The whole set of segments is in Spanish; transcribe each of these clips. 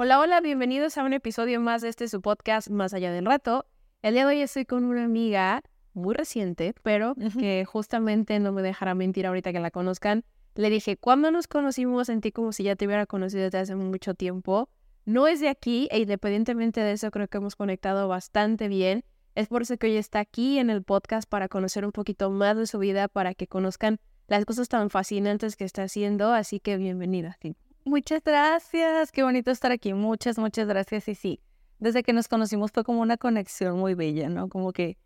Hola, hola, bienvenidos a un episodio más de este su podcast Más allá del reto. El día de hoy estoy con una amiga muy reciente, pero que justamente no me dejará mentir ahorita que la conozcan. Le dije, ¿cuándo nos conocimos? Sentí como si ya te hubiera conocido desde hace mucho tiempo. No es de aquí e independientemente de eso creo que hemos conectado bastante bien. Es por eso que hoy está aquí en el podcast para conocer un poquito más de su vida, para que conozcan las cosas tan fascinantes que está haciendo. Así que bienvenida. Muchas gracias, qué bonito estar aquí. Muchas, muchas gracias. Y sí, desde que nos conocimos fue como una conexión muy bella, ¿no? Como que,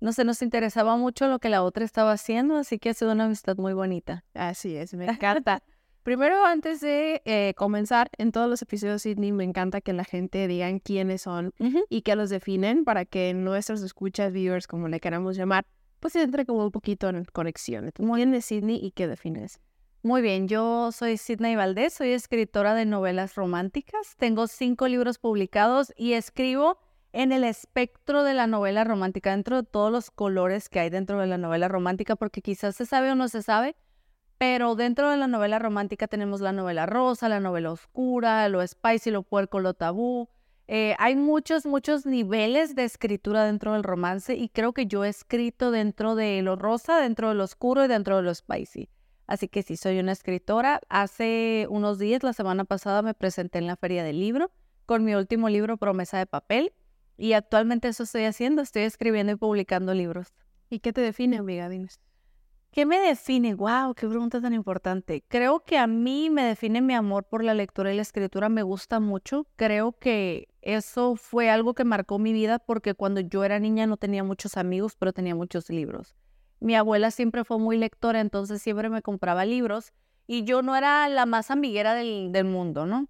no sé, nos interesaba mucho lo que la otra estaba haciendo, así que ha sido una amistad muy bonita. Así es, me encanta. Primero, antes de eh, comenzar, en todos los episodios Sidney me encanta que la gente digan quiénes son y que los definen para que nuestros escuchas, viewers, como le queramos llamar, pues entre como un poquito en conexión. ¿Quién es Sidney y qué defines? Muy bien, yo soy Sidney Valdés, soy escritora de novelas románticas. Tengo cinco libros publicados y escribo en el espectro de la novela romántica, dentro de todos los colores que hay dentro de la novela romántica, porque quizás se sabe o no se sabe, pero dentro de la novela romántica tenemos la novela rosa, la novela oscura, lo spicy, lo puerco, lo tabú. Eh, hay muchos, muchos niveles de escritura dentro del romance y creo que yo he escrito dentro de lo rosa, dentro de lo oscuro y dentro de lo spicy. Así que sí, soy una escritora. Hace unos días, la semana pasada, me presenté en la Feria del Libro con mi último libro, Promesa de Papel. Y actualmente eso estoy haciendo, estoy escribiendo y publicando libros. ¿Y qué te define, amiga? ¿Qué me define? ¡Wow! ¡Qué pregunta tan importante! Creo que a mí me define mi amor por la lectura y la escritura. Me gusta mucho. Creo que eso fue algo que marcó mi vida porque cuando yo era niña no tenía muchos amigos, pero tenía muchos libros. Mi abuela siempre fue muy lectora, entonces siempre me compraba libros y yo no era la más amiguera del, del mundo, ¿no?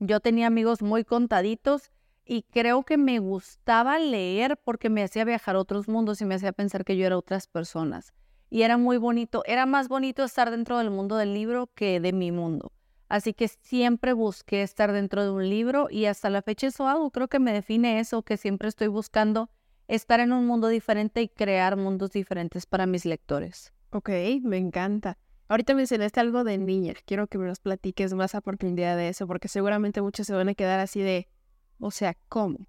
Yo tenía amigos muy contaditos y creo que me gustaba leer porque me hacía viajar a otros mundos y me hacía pensar que yo era otras personas. Y era muy bonito, era más bonito estar dentro del mundo del libro que de mi mundo. Así que siempre busqué estar dentro de un libro y hasta la fecha eso hago. Creo que me define eso, que siempre estoy buscando estar en un mundo diferente y crear mundos diferentes para mis lectores. Ok, me encanta. Ahorita mencionaste algo de niña. Quiero que me nos platiques más a profundidad de eso, porque seguramente muchos se van a quedar así de, o sea, ¿cómo?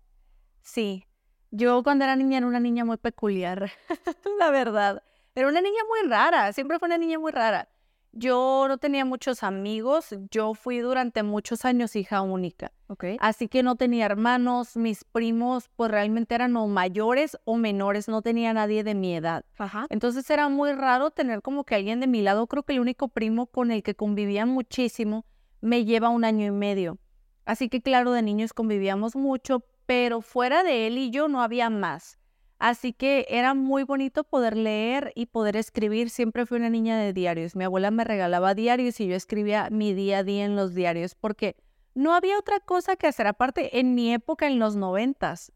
Sí, yo cuando era niña era una niña muy peculiar, la verdad. Era una niña muy rara, siempre fue una niña muy rara. Yo no tenía muchos amigos, yo fui durante muchos años hija única. Okay. Así que no tenía hermanos, mis primos pues realmente eran o mayores o menores, no tenía nadie de mi edad. Ajá. Entonces era muy raro tener como que alguien de mi lado, creo que el único primo con el que convivía muchísimo me lleva un año y medio. Así que claro, de niños convivíamos mucho, pero fuera de él y yo no había más. Así que era muy bonito poder leer y poder escribir. Siempre fui una niña de diarios. Mi abuela me regalaba diarios y yo escribía mi día a día en los diarios porque no había otra cosa que hacer. Aparte, en mi época, en los noventas,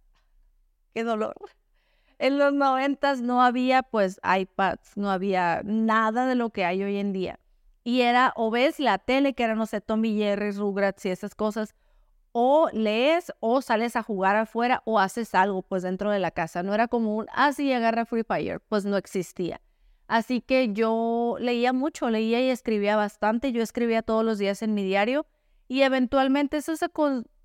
qué dolor. En los noventas no había pues iPads, no había nada de lo que hay hoy en día. Y era o ves la tele, que era, no sé, Tommy Jerry, Rugrats y esas cosas, o lees o sales a jugar afuera o haces algo pues dentro de la casa. No era como un, ah, sí, agarra Free Fire, pues no existía. Así que yo leía mucho, leía y escribía bastante. Yo escribía todos los días en mi diario y eventualmente eso se,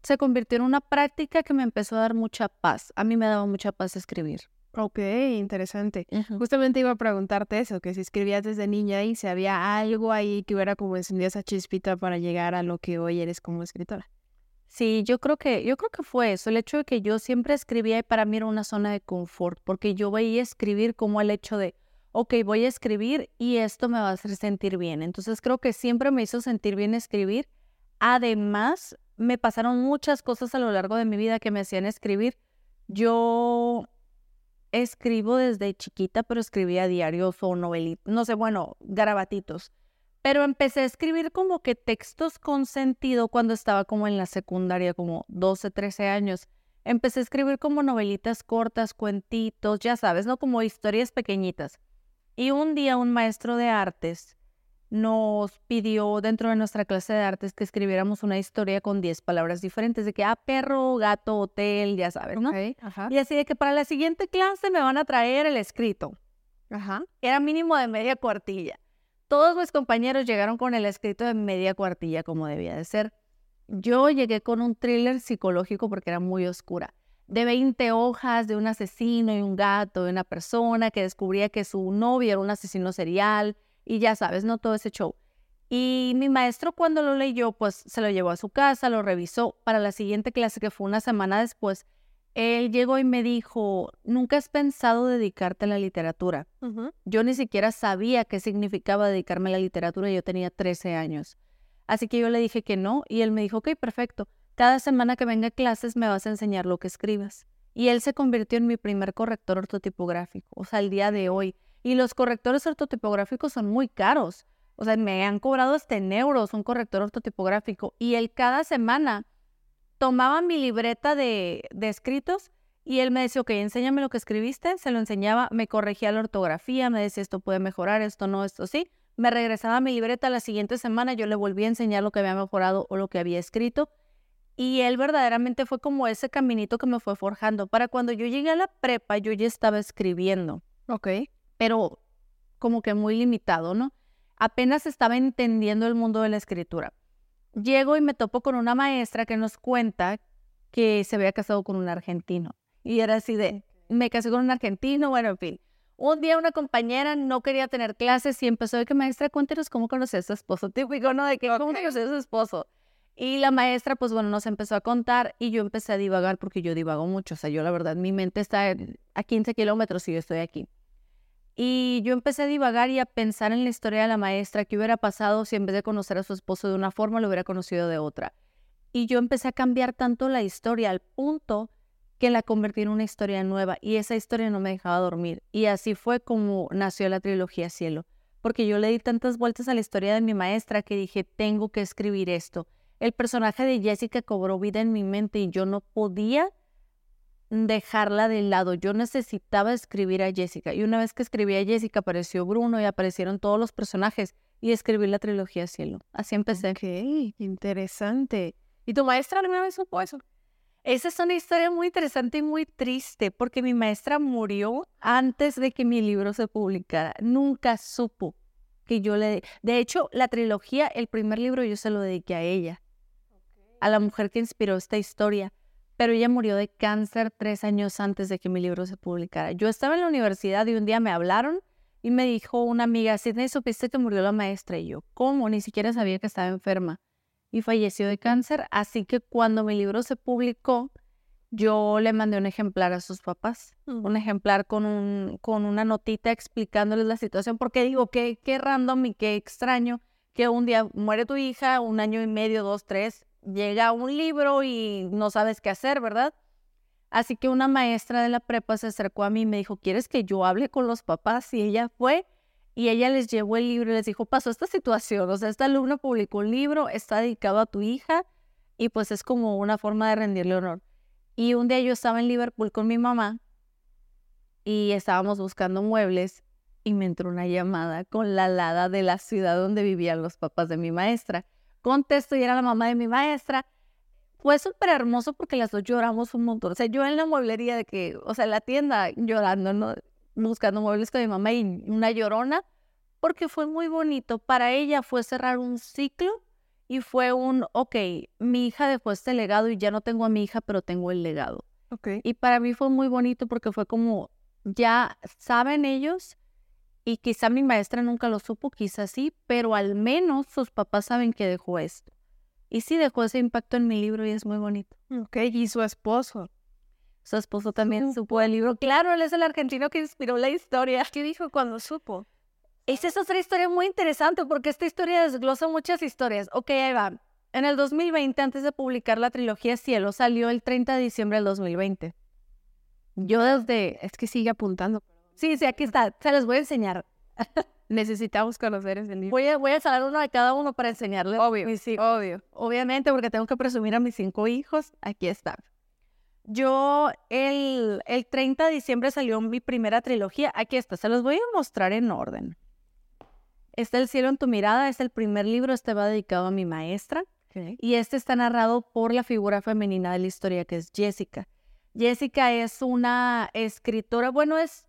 se convirtió en una práctica que me empezó a dar mucha paz. A mí me daba mucha paz escribir. Ok, interesante. Justamente iba a preguntarte eso, que si escribías desde niña y si había algo ahí que hubiera como encendido esa chispita para llegar a lo que hoy eres como escritora. Sí, yo creo que, yo creo que fue eso, el hecho de que yo siempre escribía y para mí era una zona de confort, porque yo veía escribir como el hecho de, ok, voy a escribir y esto me va a hacer sentir bien. Entonces creo que siempre me hizo sentir bien escribir. Además, me pasaron muchas cosas a lo largo de mi vida que me hacían escribir. Yo escribo desde chiquita, pero escribía diarios o novelitas, no sé, bueno, garabatitos pero empecé a escribir como que textos con sentido cuando estaba como en la secundaria, como 12, 13 años. empecé a escribir como novelitas cortas, cuentitos, ya sabes, ¿no? Como historias pequeñitas. Y un día un maestro de artes nos pidió dentro de nuestra clase de artes que escribiéramos una historia con 10 palabras diferentes, de que, ah, perro, gato, hotel, ya sabes, ¿no? Y así de que para la siguiente clase me van a traer el escrito. Ajá. Era mínimo de media cuartilla. Todos mis compañeros llegaron con el escrito de media cuartilla, como debía de ser. Yo llegué con un thriller psicológico porque era muy oscura, de 20 hojas de un asesino y un gato, de una persona que descubría que su novio era un asesino serial y ya sabes, no todo ese show. Y mi maestro cuando lo leyó, pues se lo llevó a su casa, lo revisó. Para la siguiente clase, que fue una semana después, él llegó y me dijo, ¿nunca has pensado dedicarte a la literatura? Yo ni siquiera sabía qué significaba dedicarme a la literatura, yo tenía 13 años. Así que yo le dije que no y él me dijo, ok, perfecto, cada semana que venga a clases me vas a enseñar lo que escribas. Y él se convirtió en mi primer corrector ortotipográfico, o sea, al día de hoy. Y los correctores ortotipográficos son muy caros. O sea, me han cobrado hasta en euros un corrector ortotipográfico. Y él cada semana tomaba mi libreta de, escritos y él me decía, ok, enséñame lo que escribiste, se lo enseñaba, me corregía la ortografía, me decía, esto puede mejorar, esto no, esto sí. Me regresaba a mi libreta la siguiente semana, yo le volví a enseñar lo que había mejorado o lo que había escrito. Y él verdaderamente fue como ese caminito que me fue forjando. Para cuando yo llegué a la prepa, yo ya estaba escribiendo. Ok. Pero como que muy limitado, ¿no? Apenas estaba entendiendo el mundo de la escritura llego y me topo con una maestra que nos cuenta que se había casado con un argentino. Y era así de, me casé con un argentino, bueno, en fin. Un día una compañera no quería tener clases y empezó de que, maestra, cuéntenos cómo conoció a su esposo. Típico, ¿no? De que, ¿cómo conoció a su esposo? Y la maestra, pues bueno, nos empezó a contar y yo empecé a divagar porque yo divago mucho. O sea, yo la verdad, mi mente está a 15 kilómetros y yo estoy aquí. Y yo empecé a divagar y a pensar en la historia de la maestra, qué hubiera pasado si en vez de conocer a su esposo de una forma, lo hubiera conocido de otra. Y yo empecé a cambiar tanto la historia al punto que la convertí en una historia nueva y esa historia no me dejaba dormir. Y así fue como nació la trilogía Cielo, porque yo le di tantas vueltas a la historia de mi maestra que dije, tengo que escribir esto. El personaje de Jessica cobró vida en mi mente y yo no podía dejarla de lado. Yo necesitaba escribir a Jessica. Y una vez que escribí a Jessica, apareció Bruno y aparecieron todos los personajes. Y escribí la trilogía Cielo. Así empecé. Ok, interesante. ¿Y tu maestra alguna vez supo eso? Esa es una historia muy interesante y muy triste, porque mi maestra murió antes de que mi libro se publicara. Nunca supo que yo le... De hecho, la trilogía, el primer libro, yo se lo dediqué a ella, a la mujer que inspiró esta historia pero ella murió de cáncer tres años antes de que mi libro se publicara. Yo estaba en la universidad y un día me hablaron y me dijo una amiga, Sidney, ¿supiste que murió la maestra? Y yo, ¿cómo? Ni siquiera sabía que estaba enferma. Y falleció de cáncer, así que cuando mi libro se publicó, yo le mandé un ejemplar a sus papás, un ejemplar con, un, con una notita explicándoles la situación, porque digo, qué, qué random y qué extraño que un día muere tu hija, un año y medio, dos, tres, llega un libro y no sabes qué hacer, ¿verdad? Así que una maestra de la prepa se acercó a mí y me dijo, ¿quieres que yo hable con los papás? Y ella fue y ella les llevó el libro y les dijo, pasó esta situación, o sea, esta alumna publicó un libro, está dedicado a tu hija y pues es como una forma de rendirle honor. Y un día yo estaba en Liverpool con mi mamá y estábamos buscando muebles y me entró una llamada con la alada de la ciudad donde vivían los papás de mi maestra contesto y era la mamá de mi maestra. Fue súper hermoso porque las dos lloramos un montón. O sea, yo en la mueblería de que, o sea, en la tienda llorando, ¿no? Buscando muebles con mi mamá y una llorona, porque fue muy bonito. Para ella fue cerrar un ciclo y fue un, ok, mi hija dejó este legado y ya no tengo a mi hija, pero tengo el legado. Okay. Y para mí fue muy bonito porque fue como, ya saben ellos y quizá mi maestra nunca lo supo, quizá sí, pero al menos sus papás saben que dejó esto. Y sí dejó ese impacto en mi libro y es muy bonito. Ok, y su esposo. Su esposo también supo el libro. Claro, él es el argentino que inspiró la historia. ¿Qué dijo cuando supo? Esa es otra historia muy interesante porque esta historia desglosa muchas historias. Ok, ahí va. En el 2020, antes de publicar la trilogía Cielo, salió el 30 de diciembre del 2020. Yo desde... Es que sigue apuntando. Sí, sí, aquí está. Se los voy a enseñar. Necesitamos conocer ese libro. Voy a, voy a sacar uno de cada uno para enseñarles. Obvio, mis obvio. Obviamente, porque tengo que presumir a mis cinco hijos. Aquí está. Yo el, el 30 de diciembre salió mi primera trilogía. Aquí está, se los voy a mostrar en orden. Está El cielo en tu mirada, es el primer libro, este va dedicado a mi maestra. Y este está narrado por la figura femenina de la historia, que es Jessica. Jessica es una escritora, bueno, es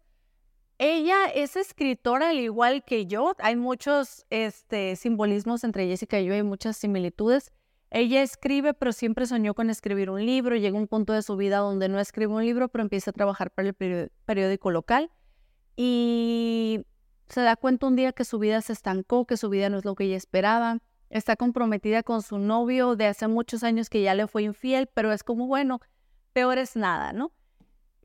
ella es escritora al igual que yo. Hay muchos este, simbolismos entre Jessica y yo, hay muchas similitudes. Ella escribe, pero siempre soñó con escribir un libro. Llega un punto de su vida donde no escribe un libro, pero empieza a trabajar para el periódico local. Y se da cuenta un día que su vida se estancó, que su vida no es lo que ella esperaba. Está comprometida con su novio de hace muchos años que ya le fue infiel, pero es como, bueno, peor es nada, ¿no?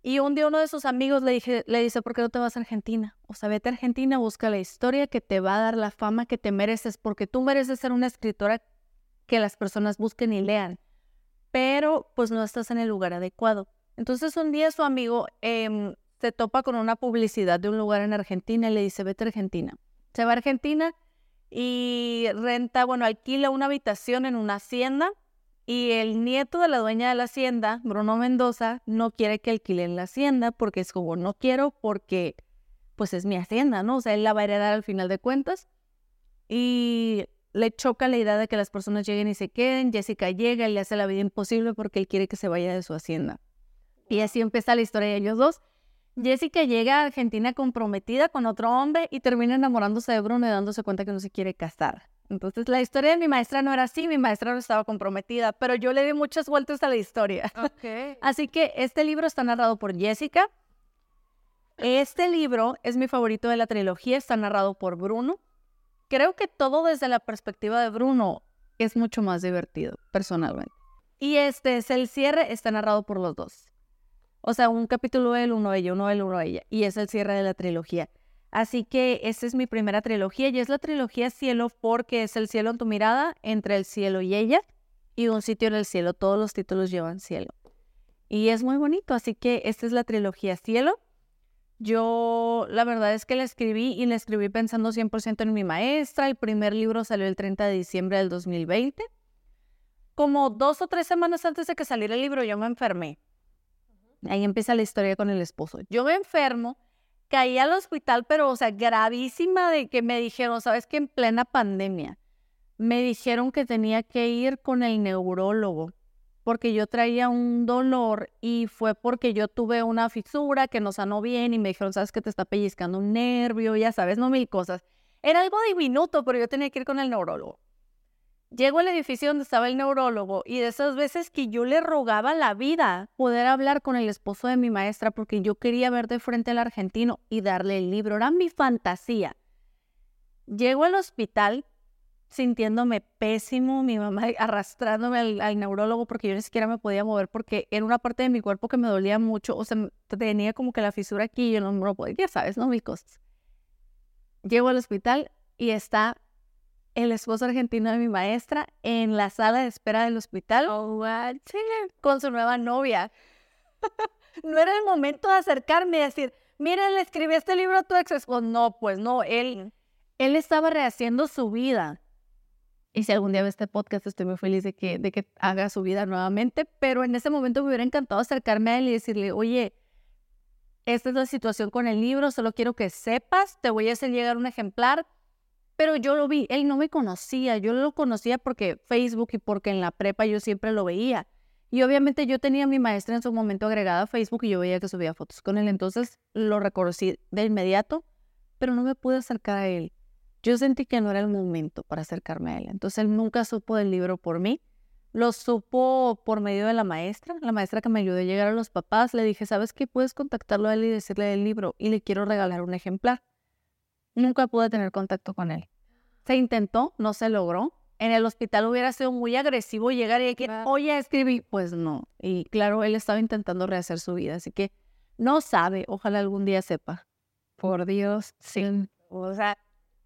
Y un día uno de sus amigos le, dije, le dice, ¿por qué no te vas a Argentina? O sea, vete a Argentina, busca la historia que te va a dar la fama que te mereces, porque tú mereces ser una escritora que las personas busquen y lean, pero pues no estás en el lugar adecuado. Entonces un día su amigo em, se topa con una publicidad de un lugar en Argentina y le dice, vete a Argentina. Se va a Argentina y renta, bueno, alquila una habitación en una hacienda y el nieto de la dueña de la hacienda, Bruno Mendoza, no quiere que alquilen la hacienda porque es como, no quiero porque pues es mi hacienda, ¿no? O sea, él la va a heredar al final de cuentas. Y le choca la idea de que las personas lleguen y se queden. Jessica llega y le hace la vida imposible porque él quiere que se vaya de su hacienda. Y así empieza la historia de ellos dos. Jessica llega a Argentina comprometida con otro hombre y termina enamorándose de Bruno y dándose cuenta que no se quiere casar. Entonces, la historia de mi maestra no era así, mi maestra no estaba comprometida, pero yo le di muchas vueltas a la historia. Así que este libro está narrado por Jessica. Este libro es mi favorito de la trilogía, está narrado por Bruno. Creo que todo desde la perspectiva de Bruno es mucho más divertido, personalmente. Y este es el cierre, está narrado por los dos. O sea, un capítulo él, uno ella, uno él, uno ella. Y es el cierre de la trilogía. Así que esta es mi primera trilogía y es la trilogía Cielo porque es el cielo en tu mirada, entre el cielo y ella y un sitio en el cielo. Todos los títulos llevan cielo. Y es muy bonito, así que esta es la trilogía Cielo. Yo la verdad es que la escribí y la escribí pensando 100% en mi maestra. El primer libro salió el 30 de diciembre del 2020. Como dos o tres semanas antes de que saliera el libro yo me enfermé. Ahí empieza la historia con el esposo. Yo me enfermo caí al hospital, pero, o sea, gravísima de que me dijeron, sabes que en plena pandemia, me dijeron que tenía que ir con el neurólogo porque yo traía un dolor y fue porque yo tuve una fisura que no sanó bien y me dijeron, sabes que te está pellizcando un nervio, ya sabes, no mil cosas. Era algo diminuto, pero yo tenía que ir con el neurólogo. Llego al edificio donde estaba el neurólogo y de esas veces que yo le rogaba la vida poder hablar con el esposo de mi maestra porque yo quería ver de frente al argentino y darle el libro. Era mi fantasía. Llego al hospital sintiéndome pésimo, mi mamá arrastrándome al, neurólogo porque yo ni siquiera me podía mover porque era una parte de mi cuerpo que me dolía mucho, o sea, tenía como que la fisura aquí y yo no me lo podía, ya sabes, ¿no? Mis cosas. Llego al hospital y está el esposo argentino de mi maestra en la sala de espera del hospital oh, con su nueva novia. no era el momento de acercarme y decir, miren, le escribí este libro a tu ex esposo. No, pues no, él, él estaba rehaciendo su vida. Y si algún día ve este podcast, estoy muy feliz de que, de que haga su vida nuevamente, pero en ese momento me hubiera encantado acercarme a él y decirle, oye, esta es la situación con el libro, solo quiero que sepas, te voy a hacer llegar un ejemplar, pero yo lo vi, él no me conocía, yo lo conocía porque Facebook y porque en la prepa yo siempre lo veía. Y obviamente yo tenía a mi maestra en su momento agregada a Facebook y yo veía que subía fotos con él, entonces lo reconocí de inmediato, pero no me pude acercar a él. Yo sentí que no era el momento para acercarme a él. Entonces él nunca supo del libro por mí. Lo supo por medio de la maestra, la maestra que me ayudó a llegar a los papás. Le dije, ¿sabes qué? Puedes contactarlo a él y decirle del libro y le quiero regalar un ejemplar. Nunca pude tener contacto con él. Se intentó, no se logró. En el hospital hubiera sido muy agresivo llegar y decir, oye, escribí. Pues no. Y claro, él estaba intentando rehacer su vida, así que no sabe. Ojalá algún día sepa. Por Dios, sí. O sea,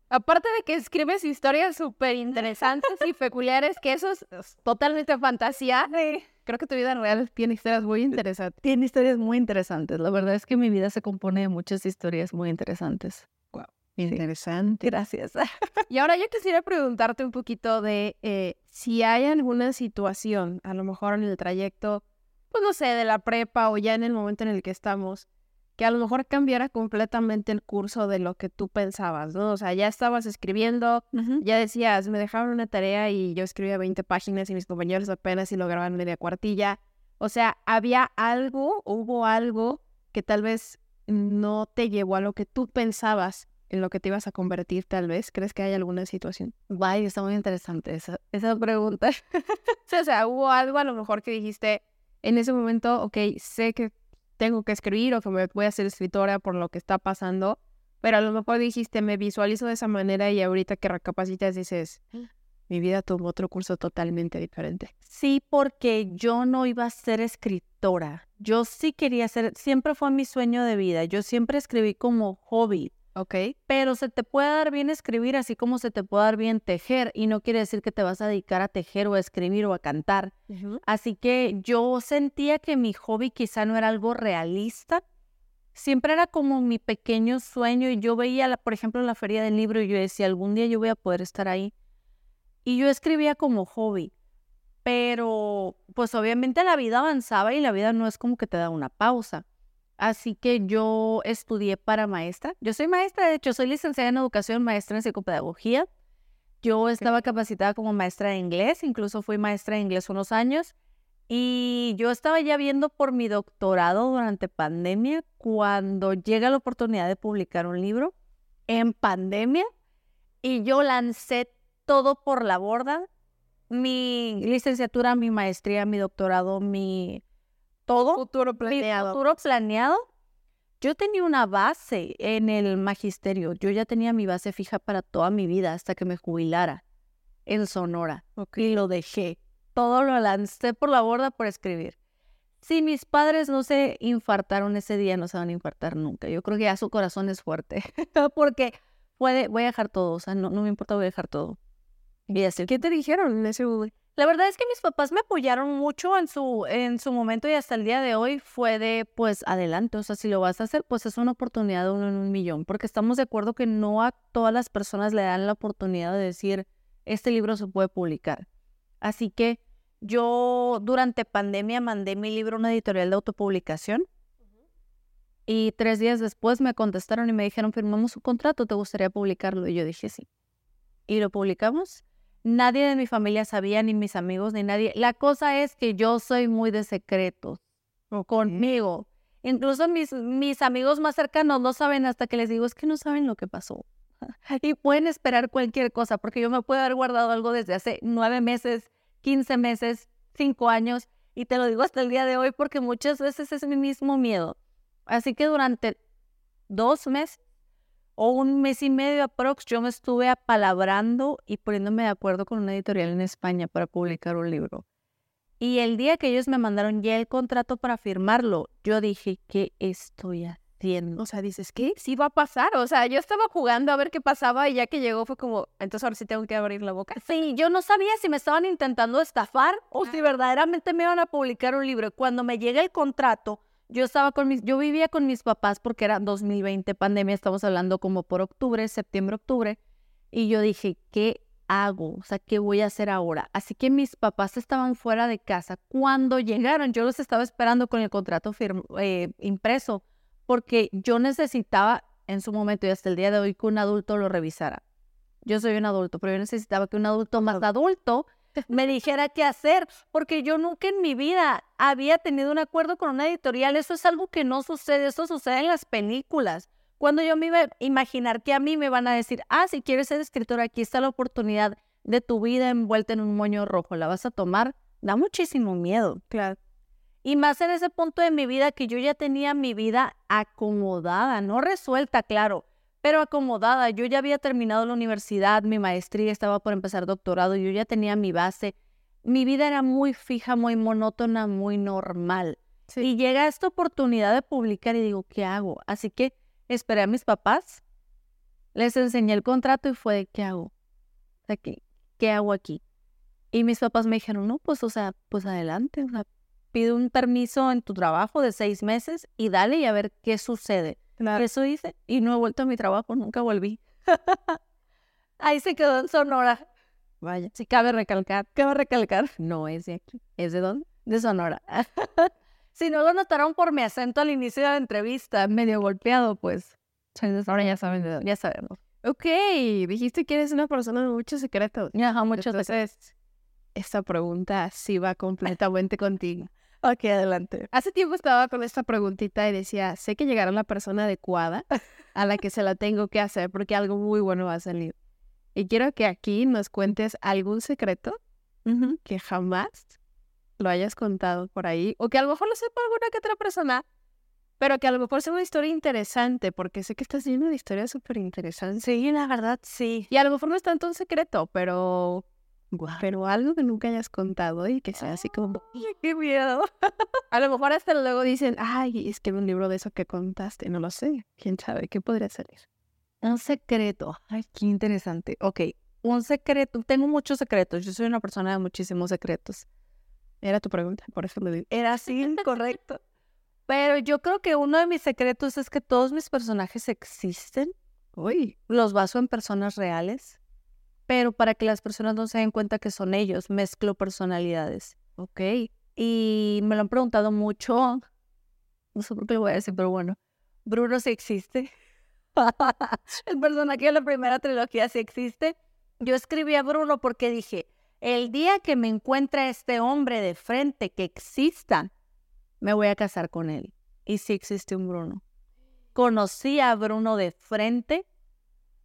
aparte de que escribes historias súper interesantes y peculiares, que eso es, totalmente fantasía. Creo que tu vida real tiene historias muy interesantes. Tiene historias muy interesantes. La verdad es que mi vida se compone de muchas historias muy interesantes. Interesante. Gracias. Y ahora yo quisiera preguntarte un poquito de eh, si hay alguna situación, a lo mejor en el trayecto pues no sé, de la prepa o ya en el momento en el que estamos, que a lo mejor cambiara completamente el curso de lo que tú pensabas, ¿no? O sea, ya estabas escribiendo, ya decías, me dejaron una tarea y yo escribía 20 páginas y mis compañeros apenas y lograban media cuartilla. O sea, había algo, hubo algo que tal vez no te llevó a lo que tú pensabas en lo que te ibas a convertir, tal vez. ¿Crees que hay alguna situación? Vaya, está muy interesante esa, esa pregunta. o sea, hubo algo a lo mejor que dijiste en ese momento, ok, sé que tengo que escribir o que me voy a ser escritora por lo que está pasando, pero a lo mejor dijiste, me visualizo de esa manera y ahorita que recapacitas dices, ah, mi vida tuvo otro curso totalmente diferente. Sí, porque yo no iba a ser escritora. Yo sí quería ser, siempre fue mi sueño de vida. Yo siempre escribí como hobby. Ok. Pero se te puede dar bien escribir así como se te puede dar bien tejer y no quiere decir que te vas a dedicar a tejer o a escribir o a cantar. Así que yo sentía que mi hobby quizá no era algo realista. Siempre era como mi pequeño sueño y yo veía, por ejemplo, la feria del libro y yo decía, algún día yo voy a poder estar ahí. Y yo escribía como hobby, pero pues obviamente la vida avanzaba y la vida no es como que te da una pausa. Así que yo estudié para maestra. Yo soy maestra, de hecho, soy licenciada en educación, maestra en psicopedagogía. Yo estaba capacitada como maestra de inglés, incluso fui maestra de inglés unos años. Y yo estaba ya viendo por mi doctorado durante pandemia cuando llega la oportunidad de publicar un libro en pandemia y yo lancé todo por la borda. Mi licenciatura, mi maestría, mi doctorado, mi todo. Futuro planeado. futuro planeado. Yo tenía una base en el magisterio. Yo ya tenía mi base fija para toda mi vida hasta que me jubilara en Sonora. Y lo dejé. Todo lo lancé por la borda por escribir. Si mis padres no se infartaron ese día, no se van a infartar nunca. Yo creo que ya su corazón es fuerte. Porque puede, voy a dejar todo. O sea, no, no me importa, voy a dejar todo. Y así. ¿Qué te dijeron en ese momento? La verdad es que mis papás me apoyaron mucho en su, en su momento y hasta el día de hoy fue de, pues, adelante. O sea, si lo vas a hacer, pues es una oportunidad de uno en un millón. Porque estamos de acuerdo que no a todas las personas le dan la oportunidad de decir, este libro se puede publicar. Así que yo durante pandemia mandé mi libro a una editorial de autopublicación. Y tres días después me contestaron y me dijeron, firmamos un contrato, ¿te gustaría publicarlo? Y yo dije sí. Y lo publicamos Nadie de mi familia sabía, ni mis amigos, ni nadie. La cosa es que yo soy muy de secretos conmigo. Incluso mis, mis amigos más cercanos no saben hasta que les digo, es que no saben lo que pasó. y pueden esperar cualquier cosa, porque yo me puedo haber guardado algo desde hace nueve meses, quince meses, cinco años, y te lo digo hasta el día de hoy porque muchas veces es mi mismo miedo. Así que durante dos meses o un mes y medio aprox, yo me estuve apalabrando y poniéndome de acuerdo con una editorial en España para publicar un libro. Y el día que ellos me mandaron ya el contrato para firmarlo, yo dije, ¿qué estoy haciendo? O sea, dices, ¿qué? Sí va a pasar. O sea, yo estaba jugando a ver qué pasaba y ya que llegó fue como, entonces ahora sí tengo que abrir la boca. Sí, yo no sabía si me estaban intentando estafar o si verdaderamente me iban a publicar un libro. Cuando me llega el contrato, yo estaba con mis, yo vivía con mis papás porque era 2020 pandemia, estamos hablando como por octubre, septiembre, octubre, y yo dije, ¿qué hago? O sea, ¿qué voy a hacer ahora? Así que mis papás estaban fuera de casa. Cuando llegaron, yo los estaba esperando con el contrato eh, impreso, porque yo necesitaba en su momento y hasta el día de hoy que un adulto lo revisara. Yo soy un adulto, pero yo necesitaba que un adulto más adulto me dijera qué hacer, porque yo nunca en mi vida había tenido un acuerdo con una editorial. Eso es algo que no sucede, eso sucede en las películas. Cuando yo me iba a imaginar que a mí me van a decir, ah, si quieres ser escritora, aquí está la oportunidad de tu vida envuelta en un moño rojo, ¿la vas a tomar? Da muchísimo miedo. Claro. Y más en ese punto de mi vida que yo ya tenía mi vida acomodada, no resuelta, claro, pero acomodada. Yo ya había terminado la universidad, mi maestría, estaba por empezar doctorado, yo ya tenía mi base. Mi vida era muy fija, muy monótona, muy normal. Y llega esta oportunidad de publicar y digo, ¿qué hago? Así que esperé a mis papás, les enseñé el contrato y fue, ¿qué hago? ¿qué, ¿qué hago aquí? Y mis papás me dijeron, no, pues, o sea, pues adelante, o pide un permiso en tu trabajo de seis meses y dale y a ver qué sucede. Eso hice y no he vuelto a mi trabajo, nunca volví. Ahí se quedó en Sonora. Vaya, si cabe recalcar, cabe recalcar, no es de aquí. ¿Es de dónde? De Sonora. Si no lo notaron por mi acento al inicio de la entrevista, medio golpeado, pues. Ahora ya saben de dónde. Ya sabemos. Ok, dijiste que eres una persona de muchos secretos. Ajá, muchos secretos. Esta pregunta sí va completamente contigo. Ok, adelante. Hace tiempo estaba con esta preguntita y decía, sé que llegará la persona adecuada a la que se la tengo que hacer porque algo muy bueno va a salir. Y quiero que aquí nos cuentes algún secreto que jamás lo hayas contado por ahí o que a lo mejor lo sepa alguna que otra persona, pero que a lo mejor sea una historia interesante porque sé que estás lleno de historias súper interesantes. Sí, la verdad, sí. Y a lo mejor no es tanto un secreto, pero pero algo que nunca hayas contado y que sea así como, ¡Ay, qué miedo! a lo mejor hasta luego dicen, ay, es que un libro de eso que contaste, no lo sé, quién sabe, ¿qué podría salir? Un secreto, ay, qué interesante. Ok, un secreto, tengo muchos secretos, yo soy una persona de muchísimos secretos. Era tu pregunta, por eso lo digo. Era así, correcto. Pero yo creo que uno de mis secretos es que todos mis personajes existen. Uy. Los baso en personas reales pero para que las personas no se den cuenta que son ellos, mezclo personalidades. Ok. Y me lo han preguntado mucho, no sé por qué lo voy a decir, pero bueno, Bruno sí existe. El personaje de la primera trilogía sí existe. Yo escribí a Bruno porque dije, el día que me encuentre este hombre de frente que exista, me voy a casar con él. Y sí existe un Bruno. Conocí a Bruno de frente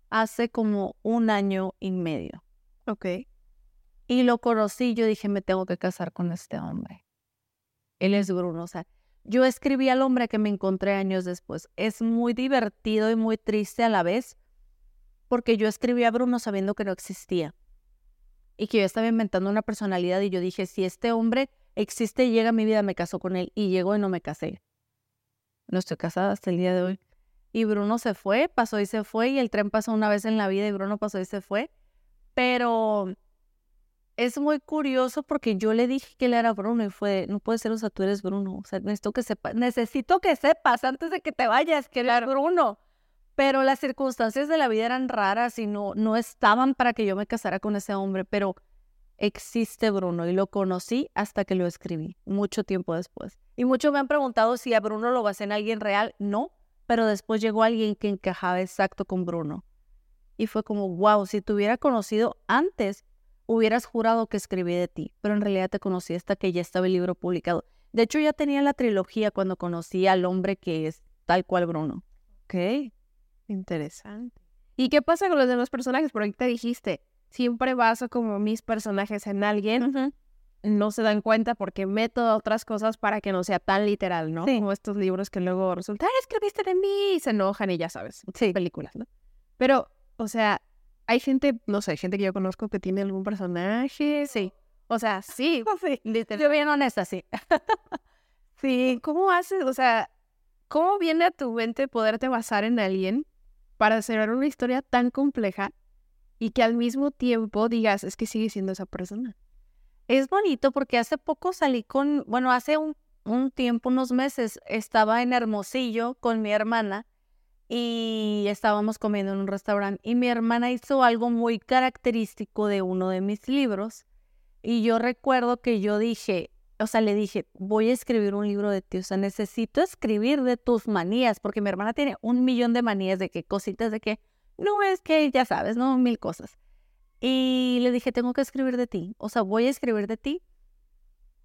hace como un año y medio. Ok. Y lo conocí, yo dije, me tengo que casar con este hombre. Él es Bruno. O sea, yo escribí al hombre que me encontré años después. Es muy divertido y muy triste a la vez, porque yo escribí a Bruno sabiendo que no existía. Y que yo estaba inventando una personalidad y yo dije, si este hombre existe y llega a mi vida, me caso con él. Y llegó y no me casé. No estoy casada hasta el día de hoy. Y Bruno se fue, pasó y se fue, y el tren pasó una vez en la vida y Bruno pasó y se fue. Pero es muy curioso porque yo le dije que él era Bruno y fue, no puede ser, o sea, tú eres Bruno. O sea, necesito que sepas, necesito que sepas antes de que te vayas que eres Bruno. Pero las circunstancias de la vida eran raras y no, no estaban para que yo me casara con ese hombre, pero existe Bruno y lo conocí hasta que lo escribí, mucho tiempo después. Y muchos me han preguntado si a Bruno lo basé en alguien real. No, pero después llegó alguien que encajaba exacto con Bruno. Y fue como, wow, si te hubiera conocido antes, hubieras jurado que escribí de ti, pero en realidad te conocí hasta que ya estaba el libro publicado. De hecho, ya tenía la trilogía cuando conocí al hombre que es tal cual Bruno. Ok, interesante. ¿Y qué pasa con los demás personajes? Porque te dijiste, siempre baso como mis personajes en alguien no se dan cuenta porque meto otras cosas para que no sea tan literal, ¿no? Como estos libros que luego resulta, ah, escribiste de mí y se enojan y ya sabes, sí. películas, ¿no? Pero, o sea, hay gente, no sé, gente que yo conozco que tiene algún personaje. Sí. O sea, sí. sí. Yo bien honesta, sí. sí, ¿cómo haces? O sea, ¿cómo viene a tu mente poderte basar en alguien para hacer una historia tan compleja y que al mismo tiempo digas, es que sigue siendo esa persona? Es bonito porque hace poco salí con, bueno, hace un, tiempo, unos meses, estaba en Hermosillo con mi hermana y estábamos comiendo en un restaurante y mi hermana hizo algo muy característico de uno de mis libros y yo recuerdo que yo dije, o sea, le dije, voy a escribir un libro de ti, o sea, necesito escribir de tus manías, porque mi hermana tiene un millón de manías de que cositas de que, no es que, ya sabes, no, mil cosas. Y le dije, tengo que escribir de ti, o sea, voy a escribir de ti.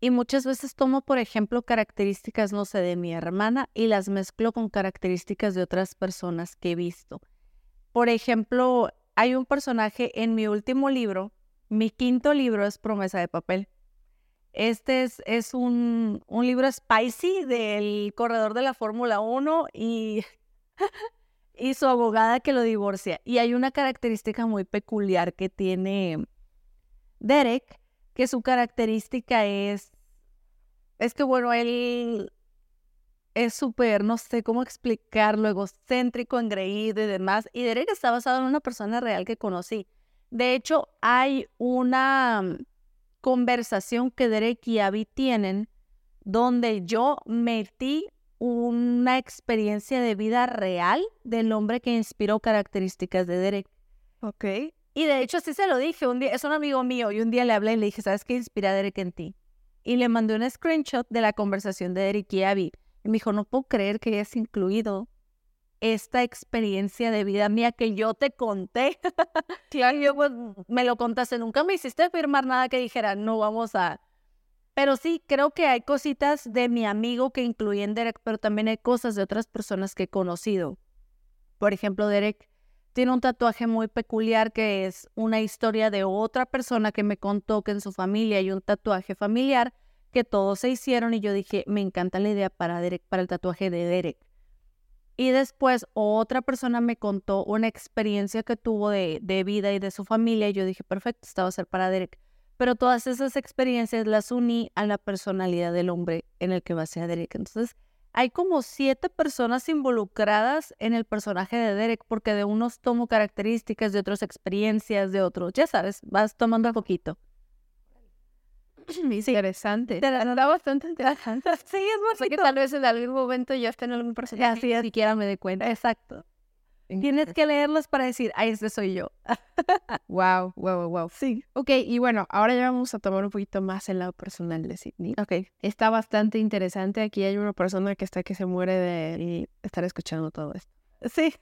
Y muchas veces tomo, por ejemplo, características, no sé, de mi hermana y las mezclo con características de otras personas que he visto. Por ejemplo, hay un personaje en mi último libro, mi quinto libro es Promesa de Papel. Este es, es un, un libro spicy del corredor de la Fórmula 1 y y su abogada que lo divorcia. Y hay una característica muy peculiar que tiene Derek, que su característica es, es que bueno, él es súper, no sé cómo explicarlo, egocéntrico, engreído y demás. Y Derek está basado en una persona real que conocí. De hecho, hay una mm, conversación que Derek y Abby tienen donde yo metí una experiencia de vida real del hombre que inspiró características de Derek. Ok. Y de hecho sí se lo dije, un día, es un amigo mío y un día le hablé y le dije, ¿sabes qué inspira a Derek en ti? y le mandé un screenshot de la conversación de Eric y Abby. Y me dijo, no puedo creer que hayas incluido esta experiencia de vida mía que yo te conté. claro, yo pues, me lo contaste, nunca me hiciste firmar nada que dijera, no vamos a... Pero sí, creo que hay cositas de mi amigo que incluyen Derek, pero también hay cosas de otras personas que he conocido. Por ejemplo, Derek tiene un tatuaje muy peculiar que es una historia de otra persona que me contó que en su familia hay un tatuaje familiar que todos se hicieron y yo dije, me encanta la idea para Derek, para el tatuaje de Derek. Y después otra persona me contó una experiencia que tuvo de, de vida y de su familia y yo dije, perfecto, esta va a ser para Derek. Pero todas esas experiencias las uní a la personalidad del hombre en el que va a ser Derek. Entonces, hay como siete personas involucradas en el personaje de Derek, porque de unos tomo características, de otros experiencias, de otros, ya sabes, vas tomando a poquito. Sí, interesante. Está bastante interesante. Sí, es bonito. Sé que tal vez en algún momento ya esté en algún personaje Así es. ni siquiera me dé cuenta. Exacto. Tienes que leerlos para decir, ay, este soy yo. Wow, wow, wow. Sí. Ok, y bueno, ahora ya vamos a tomar un poquito más el lado personal de Sidney. Ok. Está bastante interesante. Aquí hay una persona que está que se muere de estar escuchando todo esto. Sí.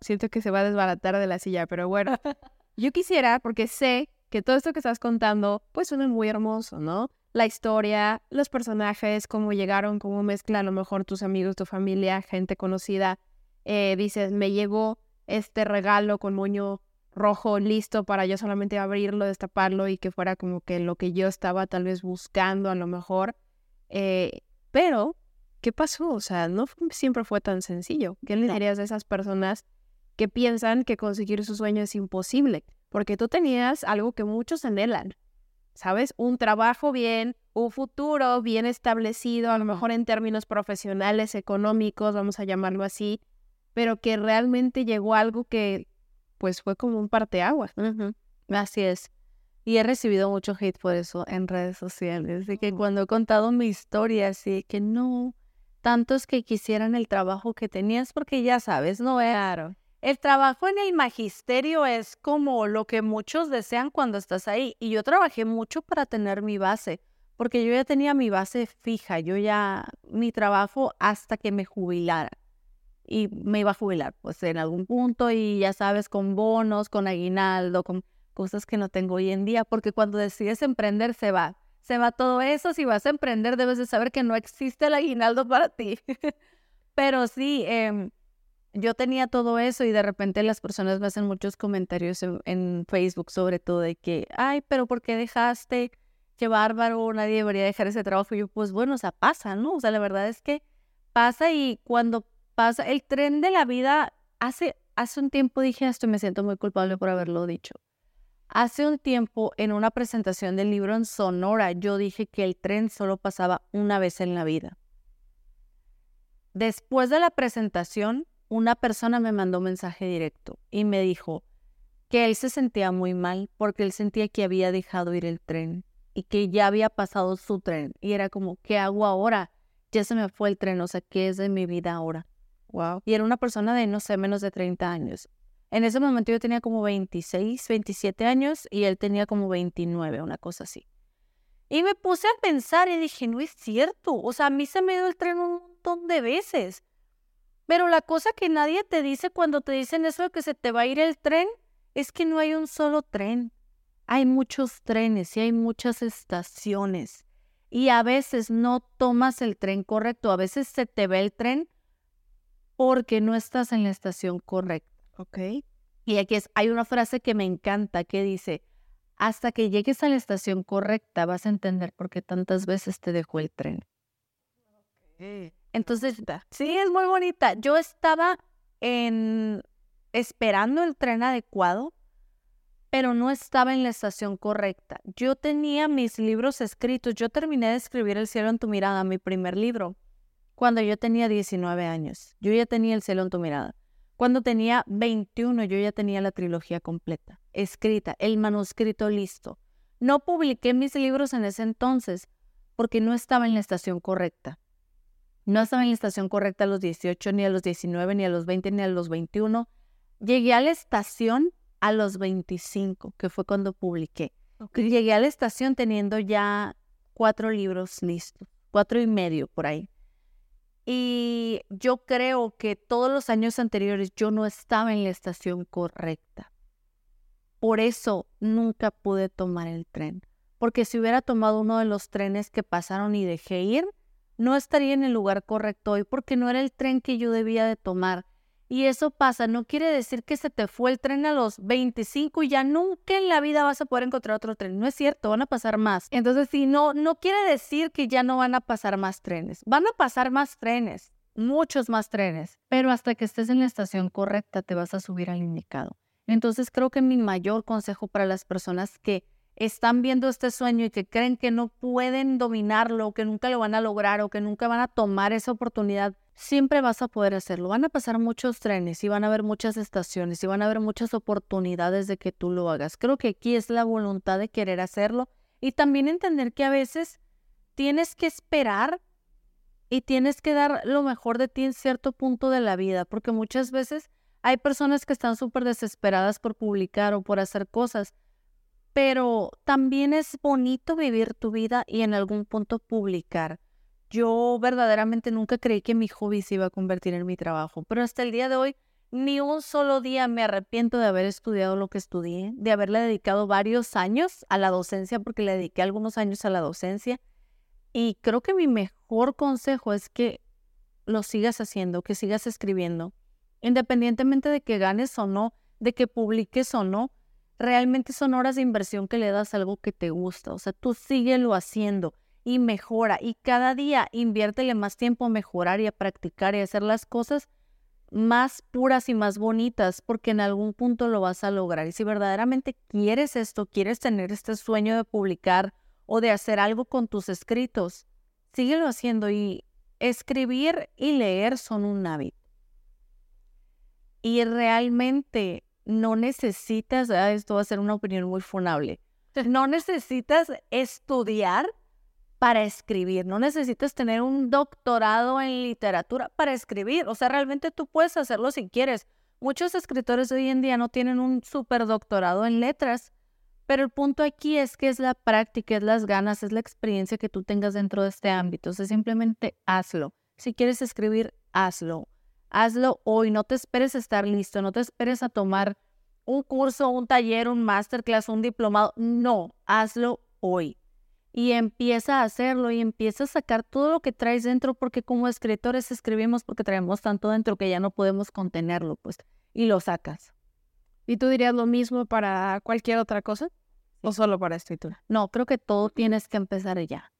Siento que se va a desbaratar de la silla, pero bueno. Yo quisiera, porque sé que todo esto que estás contando, pues suena muy hermoso, ¿no? La historia, los personajes, cómo llegaron, cómo mezclan a lo mejor tus amigos, tu familia, gente conocida. Eh, dices, me llegó este regalo con moño rojo listo para yo solamente abrirlo, destaparlo y que fuera como que lo que yo estaba tal vez buscando a lo mejor. Eh, pero, ¿qué pasó? O sea, no fue- siempre fue tan sencillo. ¿Qué le dirías a esas personas que piensan que conseguir su sueño es imposible? Porque tú tenías algo que muchos anhelan, ¿sabes? Un trabajo bien, un futuro bien establecido, a lo mejor en términos profesionales, económicos, vamos a llamarlo así, pero que realmente llegó algo que pues fue como un parteaguas. Ujú, Así es. Y he recibido mucho hate por eso en redes sociales. De que Oh. cuando he contado mi historia, así que no, tantos que quisieran el trabajo que tenías, porque ya sabes, no es. Claro. El trabajo en el magisterio es como lo que muchos desean cuando estás ahí. Y yo trabajé mucho para tener mi base, porque yo ya tenía mi base fija, yo ya, mi trabajo hasta que me jubilara. Y me iba a jubilar, pues en algún punto, y ya sabes, con bonos, con aguinaldo, con cosas que no tengo hoy en día, porque cuando decides emprender se va. Se va todo eso, si vas a emprender debes de saber que no existe el aguinaldo para ti. Pero sí, em, yo tenía todo eso y de repente las personas me hacen muchos comentarios en, en Facebook sobre todo de que, ay, pero ¿por qué dejaste? Qué bárbaro, nadie debería dejar ese trabajo. Y yo, pues bueno, o sea, pasa, ¿no? O sea, la verdad es que pasa y cuando pasa el tren de la vida, hace, hace un tiempo dije esto y me siento muy culpable por haberlo dicho. Hace un tiempo, en una presentación del libro en Sonora, yo dije que el tren solo pasaba una vez en la vida. Después de la presentación, una persona me mandó un mensaje directo y me dijo que él se sentía muy mal porque él sentía que había dejado ir el tren y que ya había pasado su tren. Y era como, ¿qué hago ahora? Ya se me fue el tren, o sea, ¿qué es de mi vida ahora? Wow. Y era una persona de, no sé, menos de 30 años. En ese momento yo tenía como 26, 27 años y él tenía como 29, una cosa así. Y me puse a pensar y dije, no es cierto. O sea, a mí se me dio el tren un montón de veces. Pero la cosa que nadie te dice cuando te dicen eso de que se te va a ir el tren es que no hay un solo tren. Hay muchos trenes y hay muchas estaciones. Y a veces no tomas el tren correcto. A veces se te va el tren porque no estás en la estación correcta. Ok. Y aquí es, hay una frase que me encanta que dice, hasta que llegues a la estación correcta vas a entender por qué tantas veces te dejó el tren. Entonces, sí, es muy bonita. Yo estaba en esperando el tren adecuado, pero no estaba en la estación correcta. Yo tenía mis libros escritos. Yo terminé de escribir El cielo en tu mirada, mi primer libro, cuando yo tenía 19 años. Yo ya tenía El cielo en tu mirada. Cuando tenía 21, yo ya tenía la trilogía completa, escrita, el manuscrito listo. No publiqué mis libros en ese entonces porque no estaba en la estación correcta. No estaba en la estación correcta a los 18, ni a los 19, ni a los 20, ni a los 21. Llegué a la estación a los 25, que fue cuando publiqué. Llegué a la estación teniendo ya cuatro libros listos, cuatro y medio por ahí. Y yo creo que todos los años anteriores yo no estaba en la estación correcta. Por eso nunca pude tomar el tren. Porque si hubiera tomado uno de los trenes que pasaron y dejé ir, no estaría en el lugar correcto hoy porque no era el tren que yo debía de tomar. Y eso pasa, no quiere decir que se te fue el tren a los 25 y ya nunca en la vida vas a poder encontrar otro tren. No es cierto, van a pasar más. Entonces, si no, no quiere decir que ya no van a pasar más trenes. Van a pasar más trenes, muchos más trenes, pero hasta que estés en la estación correcta te vas a subir al indicado. Entonces, creo que mi mayor consejo para las personas que están viendo este sueño y que creen que no pueden dominarlo, que nunca lo van a lograr o que nunca van a tomar esa oportunidad, siempre vas a poder hacerlo. Van a pasar muchos trenes y van a haber muchas estaciones y van a haber muchas oportunidades de que tú lo hagas. Creo que aquí es la voluntad de querer hacerlo y también entender que a veces tienes que esperar y tienes que dar lo mejor de ti en cierto punto de la vida, porque muchas veces hay personas que están súper desesperadas por publicar o por hacer cosas pero también es bonito vivir tu vida y en algún punto publicar. Yo verdaderamente nunca creí que mi hobby se iba a convertir en mi trabajo, pero hasta el día de hoy ni un solo día me arrepiento de haber estudiado lo que estudié, de haberle dedicado varios años a la docencia, porque le dediqué algunos años a la docencia. Y creo que mi mejor consejo es que lo sigas haciendo, que sigas escribiendo, independientemente de que ganes o no, de que publiques o no, realmente son horas de inversión que le das algo que te gusta. O sea, tú síguelo haciendo y mejora. Y cada día inviértele más tiempo a mejorar y a practicar y a hacer las cosas más puras y más bonitas, porque en algún punto lo vas a lograr. Y si verdaderamente quieres esto, quieres tener este sueño de publicar o de hacer algo con tus escritos, síguelo haciendo. Y escribir y leer son un hábito. Y realmente no necesitas, ah, esto va a ser una opinión muy funable, no necesitas estudiar para escribir, no necesitas tener un doctorado en literatura para escribir, o sea, realmente tú puedes hacerlo si quieres. Muchos escritores hoy en día no tienen un doctorado en letras, pero el punto aquí es que es la práctica, es las ganas, es la experiencia que tú tengas dentro de este ámbito. O sea, simplemente hazlo. Si quieres escribir, hazlo hazlo hoy, no te esperes a estar listo, no te esperes a tomar un curso, un taller, un masterclass, un diplomado, no, hazlo hoy. Y empieza a hacerlo y empieza a sacar todo lo que traes dentro, porque como escritores escribimos porque traemos tanto dentro que ya no podemos contenerlo, pues, y lo sacas. ¿Y tú dirías lo mismo para cualquier otra cosa? ¿O solo para escritura? No, creo que todo tienes que empezar ya.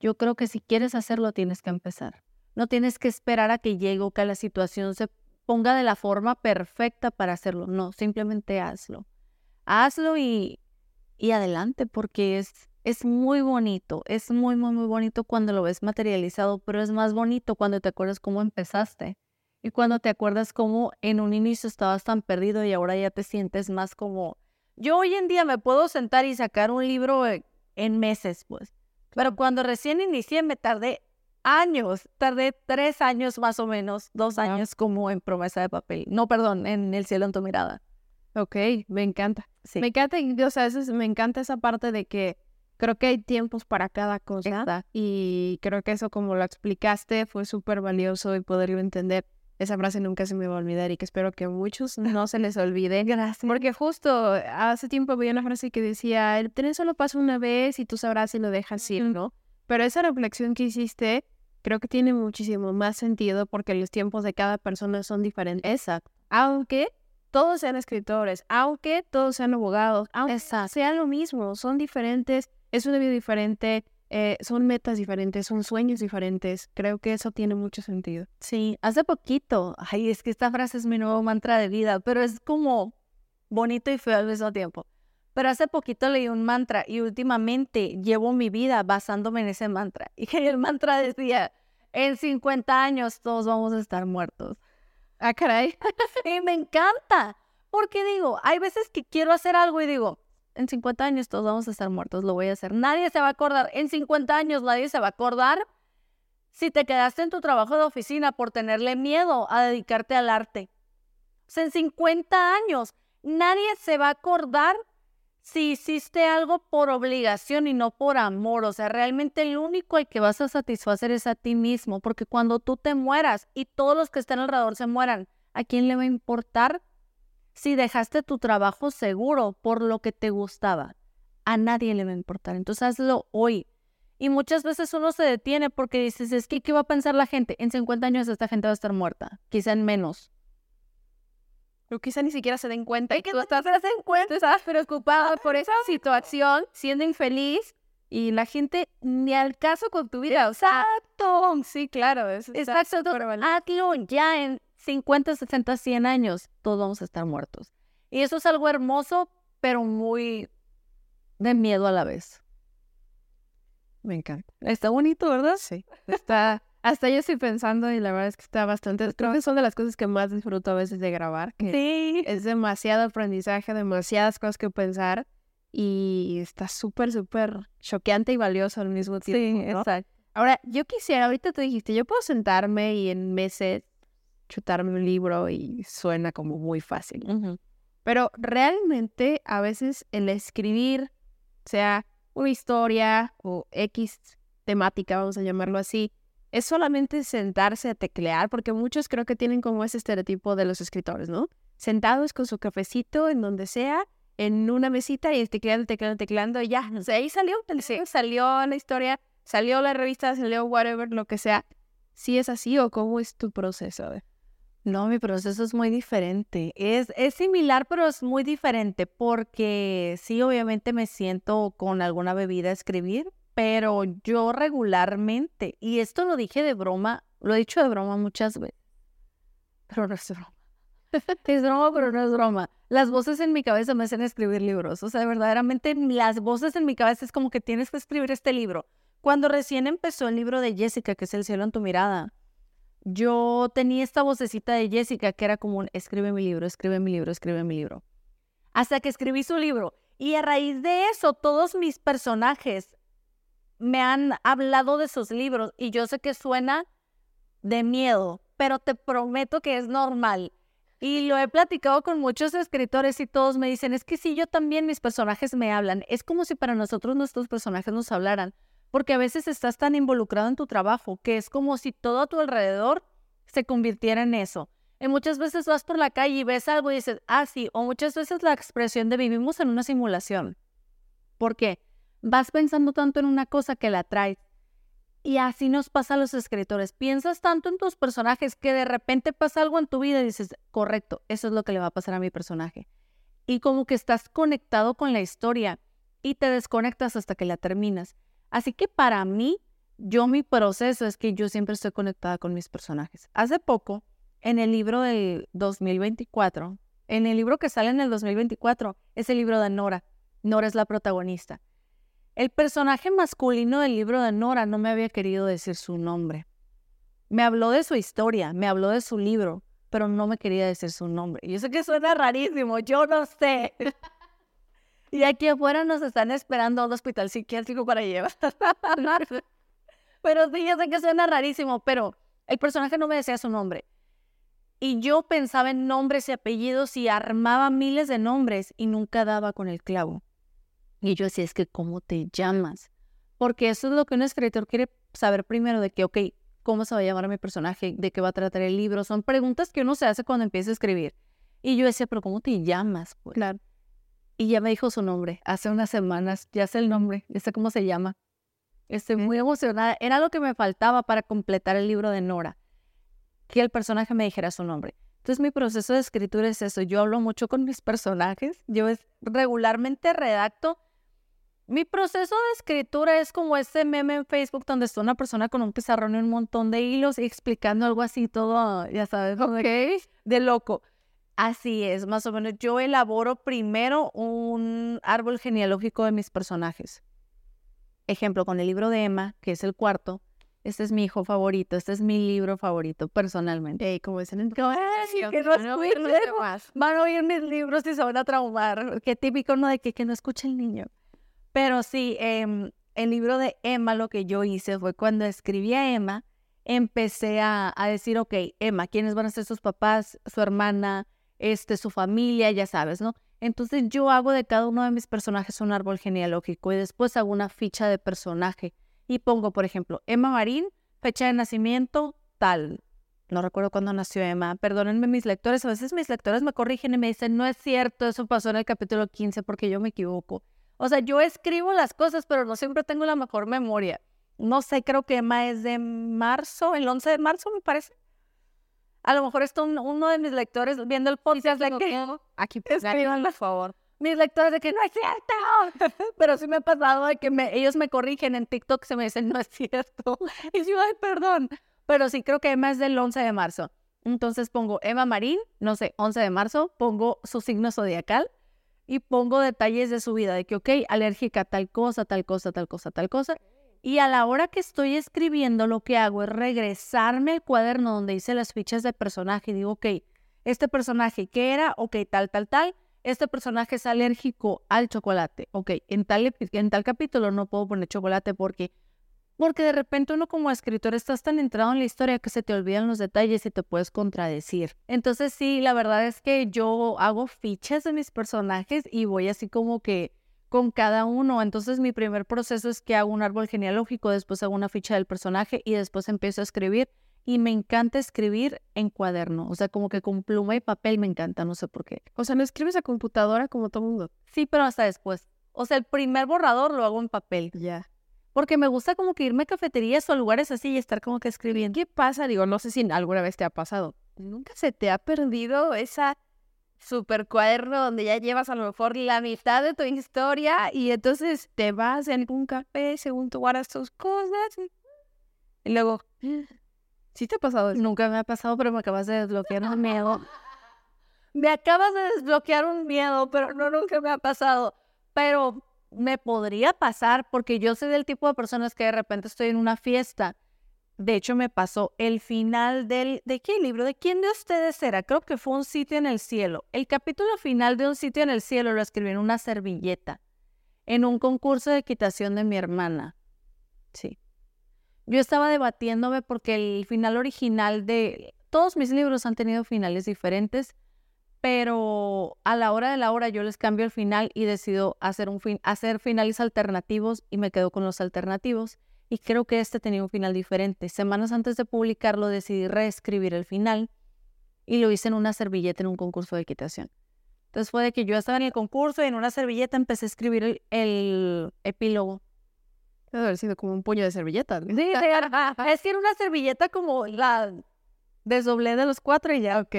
Yo creo que si quieres hacerlo, tienes que empezar. No tienes que esperar a que llegue o que la situación se ponga de la forma perfecta para hacerlo. No, simplemente hazlo. Hazlo y, y adelante, porque es, es muy bonito. Es muy, muy, muy bonito cuando lo ves materializado, pero es más bonito cuando te acuerdas cómo empezaste. Y cuando te acuerdas cómo en un inicio estabas tan perdido y ahora ya te sientes más como... Yo hoy en día me puedo sentar y sacar un libro en meses, pues. Pero cuando recién inicié me tardé años, tardé tres años más o menos, dos años como en promesa de papel. No, perdón, en El cielo en tu mirada. Ok, me encanta. Sí. Me encanta, o sea, me encanta esa parte de que creo que hay tiempos para cada cosa. Y creo que eso, como lo explicaste, fue súper valioso y poderlo entender. Esa frase nunca se me va a olvidar y que espero que a muchos no se les olvide. Gracias. Porque justo hace tiempo había una frase que decía, el tren solo pasa una vez y tú sabrás si lo dejas ir, ¿no? Pero esa reflexión que hiciste creo que tiene muchísimo más sentido porque los tiempos de cada persona son diferentes. Exacto. Aunque todos sean escritores, aunque todos sean abogados, aunque sea lo mismo, son diferentes, es una vida diferente, eh, son metas diferentes, son sueños diferentes. Creo que eso tiene mucho sentido. Sí, hace poquito, ay, es que esta frase es mi nuevo mantra de vida, pero es como bonito y feo al mismo tiempo. Pero hace poquito leí un mantra y últimamente llevo mi vida basándome en ese mantra. Y el mantra decía, en 50 años todos vamos a estar muertos. Ah, caray. y me encanta. Porque digo, hay veces que quiero hacer algo y digo, en 50 años todos vamos a estar muertos, lo voy a hacer. Nadie se va a acordar. En 50 años nadie se va a acordar si te quedaste en tu trabajo de oficina por tenerle miedo a dedicarte al arte. En 50 años nadie se va a acordar si hiciste algo por obligación y no por amor. O sea, realmente el único al que vas a satisfacer es a ti mismo, porque cuando tú te mueras y todos los que están alrededor se mueran, ¿a quién le va a importar si dejaste tu trabajo seguro por lo que te gustaba? A nadie le va a importar. Entonces hazlo hoy. Y muchas veces uno se detiene porque dices, es que, ¿qué va a pensar la gente? En 50 años esta gente va a estar muerta, quizá en menos. Pero quizá ni siquiera se den cuenta. Y que tú estás, se den cuenta. estás preocupada por esa situación, siendo infeliz, y la gente ni al caso con tu vida. Exacto. sí, claro. Eso Exacto. Hazlo ya en 50, 60, 100 años. Todos vamos a estar muertos. Y eso es algo hermoso, pero muy de miedo a la vez. Me encanta. Está bonito, ¿verdad? Sí. Está, hasta yo estoy pensando y la verdad es que está bastante, creo que son de las cosas que más disfruto a veces de grabar. Que sí. Es demasiado aprendizaje, demasiadas cosas que pensar y está súper, súper choqueante y valioso al mismo tiempo. Sí, exacto. Ahora, yo quisiera, ahorita tú dijiste, yo puedo sentarme y en meses chutarme un libro y suena como muy fácil. Pero realmente a veces el escribir, sea una historia o X temática, vamos a llamarlo así, es solamente sentarse a teclear, porque muchos creo que tienen como ese estereotipo de los escritores, ¿no? Sentados con su cafecito en donde sea, en una mesita y tecleando, tecleando, tecleando, y ya, o sea, ahí salió, salió la historia, salió la revista, salió whatever, lo que sea. ¿Sí es así o cómo es tu proceso? No, mi proceso es muy diferente. Es, es similar, pero es muy diferente porque sí, obviamente me siento con alguna bebida escribir, pero yo regularmente, y esto lo dije de broma, lo he dicho de broma muchas veces, pero no es broma. es broma, pero no es broma. Las voces en mi cabeza me hacen escribir libros. O sea, verdaderamente las voces en mi cabeza es como que tienes que escribir este libro. Cuando recién empezó el libro de Jessica, que es El cielo en tu mirada, yo tenía esta vocecita de Jessica que era como un, escribe mi libro, escribe mi libro, escribe mi libro. Hasta que escribí su libro. Y a raíz de eso, todos mis personajes me han hablado de sus libros y yo sé que suena de miedo, pero te prometo que es normal. Y lo he platicado con muchos escritores y todos me dicen, es que sí, yo también mis personajes me hablan. Es como si para nosotros nuestros personajes nos hablaran, porque a veces estás tan involucrado en tu trabajo que es como si todo a tu alrededor se convirtiera en eso. Y muchas veces vas por la calle y ves algo y dices, ah, sí, o muchas veces la expresión de vivimos en una simulación. ¿Por qué? vas pensando tanto en una cosa que la traes. Y así nos pasa a los escritores. Piensas tanto en tus personajes que de repente pasa algo en tu vida y dices, correcto, eso es lo que le va a pasar a mi personaje. Y como que estás conectado con la historia y te desconectas hasta que la terminas. Así que para mí, yo mi proceso es que yo siempre estoy conectada con mis personajes. Hace poco, en el libro del 2024, en el libro que sale en el 2024, es el libro de Nora. Nora es la protagonista. El personaje masculino del libro de Nora no me había querido decir su nombre. Me habló de su historia, me habló de su libro, pero no me quería decir su nombre. Yo sé que suena rarísimo, yo no sé. y aquí afuera nos están esperando a un hospital psiquiátrico para llevar. pero sí, yo sé que suena rarísimo, pero el personaje no me decía su nombre. Y yo pensaba en nombres y apellidos y armaba miles de nombres y nunca daba con el clavo. Y yo decía, es que, ¿cómo te llamas? Porque eso es lo que un escritor quiere saber primero de que, ok, ¿cómo se va a llamar mi personaje? ¿De qué va a tratar el libro? Son preguntas que uno se hace cuando empieza a escribir. Y yo decía, pero ¿cómo te llamas? Pues? Claro. Y ya me dijo su nombre. Hace unas semanas, ya sé el nombre, ya sé cómo se llama. Estoy muy emocionada. Era lo que me faltaba para completar el libro de Nora. Que el personaje me dijera su nombre. Entonces mi proceso de escritura es eso. Yo hablo mucho con mis personajes. Yo regularmente redacto mi proceso de escritura es como ese meme en Facebook donde está una persona con un pizarrón y un montón de hilos y explicando algo así todo, ya sabes, de, de loco. Así es, más o menos. Yo elaboro primero un árbol genealógico de mis personajes. Ejemplo, con el libro de Emma, que es el cuarto. Este es mi hijo favorito, este es mi libro favorito personalmente. como dicen en que no van a oír mis libros y se van a traumar. Qué típico, ¿no? De que, que no escuche el niño. Pero sí, em, el libro de Emma, lo que yo hice fue cuando escribí a Emma, empecé a, decir, ok, Emma, ¿quiénes van a ser sus papás, su hermana, este, su familia, ya sabes, ¿no? Entonces yo hago de cada uno de mis personajes un árbol genealógico y después hago una ficha de personaje y pongo, por ejemplo, Emma Marín, fecha de nacimiento, tal. No recuerdo cuándo nació Emma. Perdónenme mis lectores. A veces mis lectores me corrigen y me dicen, no es cierto, eso pasó en el capítulo 15 porque yo me equivoco. O sea, yo escribo las cosas, pero no siempre tengo la mejor memoria. No sé, creo que Emma es de marzo, el 11 de marzo me parece. A lo mejor está uno de mis lectores viendo el podcast de que... Aquí, escriban, por favor. Mis lectores de que no es cierto. Pero sí me ha pasado de que ellos me corrigen en TikTok, se me dicen no es cierto. Y yo, ay, perdón. Pero sí creo que Emma es del 11 de marzo. Entonces pongo Emma Marín, no sé, 11 de marzo, pongo su signo zodiacal y pongo detalles de su vida, de que, ok, alérgica a tal cosa, tal cosa, tal cosa, tal cosa. Y a la hora que estoy escribiendo, lo que hago es regresarme al cuaderno donde hice las fichas de personaje y digo, ok, este personaje, ¿qué era? Ok, tal, tal, tal. Este personaje es alérgico al chocolate. Ok, en tal, en tal capítulo no puedo poner chocolate porque porque de repente uno como escritor estás tan entrado en la historia que se te olvidan los detalles y te puedes contradecir. Entonces sí, la verdad es que yo hago fichas de mis personajes y voy así como que con cada uno. Entonces mi primer proceso es que hago un árbol genealógico, después hago una ficha del personaje y después empiezo a escribir. Y me encanta escribir en cuaderno, o sea, como que con pluma y papel me encanta, no sé por qué. O sea, no escribes a computadora como todo mundo. Sí, pero hasta después. O sea, el primer borrador lo hago en papel. Ya porque me gusta como que irme a cafeterías o lugares así y estar como que escribiendo. ¿Qué pasa? Digo, no sé si alguna vez te ha pasado. ¿Nunca se te ha perdido esa super cuaderno donde ya llevas a lo mejor la mitad de tu historia y entonces te vas en algún café según tú guardas tus cosas y luego, ¿sí te ha pasado eso? Nunca me ha pasado, pero me acabas de desbloquear un miedo. me acabas de desbloquear un miedo, pero no, nunca me ha pasado. Pero me podría pasar porque yo soy del tipo de personas que de repente estoy en una fiesta. De hecho, me pasó el final del... ¿De qué libro? ¿De quién de ustedes era? Creo que fue Un sitio en el cielo. El capítulo final de Un sitio en el cielo lo escribí en una servilleta, en un concurso de equitación de mi hermana. Sí. Yo estaba debatiéndome porque el final original de... Todos mis libros han tenido finales diferentes pero a la hora de la hora yo les cambio el final y decido hacer, un fin, hacer finales alternativos y me quedo con los alternativos. Y creo que este tenía un final diferente. Semanas antes de publicarlo decidí reescribir el final y lo hice en una servilleta en un concurso de equitación. Entonces fue de que yo estaba en el concurso y en una servilleta empecé a escribir el, el epílogo. Debe haber sido como un puño de servilletas. Sí, es que era una servilleta como la desdoblé de los cuatro y ya. Ok.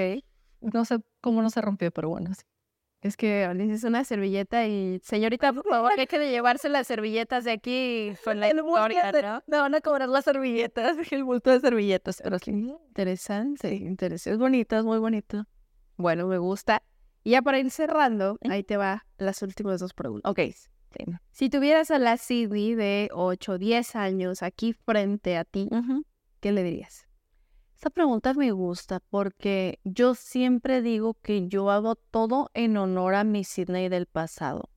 No sé cómo no se rompió, pero bueno, sí. Es que es una servilleta y señorita, por favor, hay que llevarse las servilletas de aquí con la historia, Me van a cobrar las servilletas, el bulto de servilletas, pero sí. Interesante, interesante. Es bonito, es muy bonito. Bueno, me gusta. Y ya para ir cerrando, ahí te va las últimas dos preguntas. Ok. Si tuvieras a la Sidney de 8 o 10 años aquí frente a ti, ¿qué le dirías? Esta pregunta me gusta porque yo siempre digo que yo hago todo en honor a mi Sidney del pasado.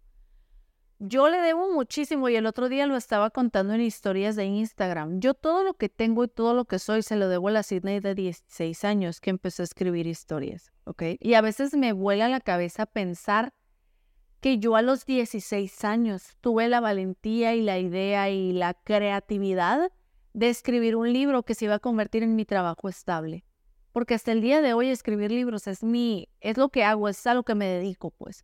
Yo le debo muchísimo y el otro día lo estaba contando en historias de Instagram. Yo todo lo que tengo y todo lo que soy se lo debo a la Sidney de 16 años que empezó a escribir historias, ¿ok? Y a veces me vuela la cabeza pensar que yo a los 16 años tuve la valentía y la idea y la creatividad de escribir un libro que se iba a convertir en mi trabajo estable. Porque hasta el día de hoy escribir libros es mi, es lo que hago, es a lo que me dedico, pues.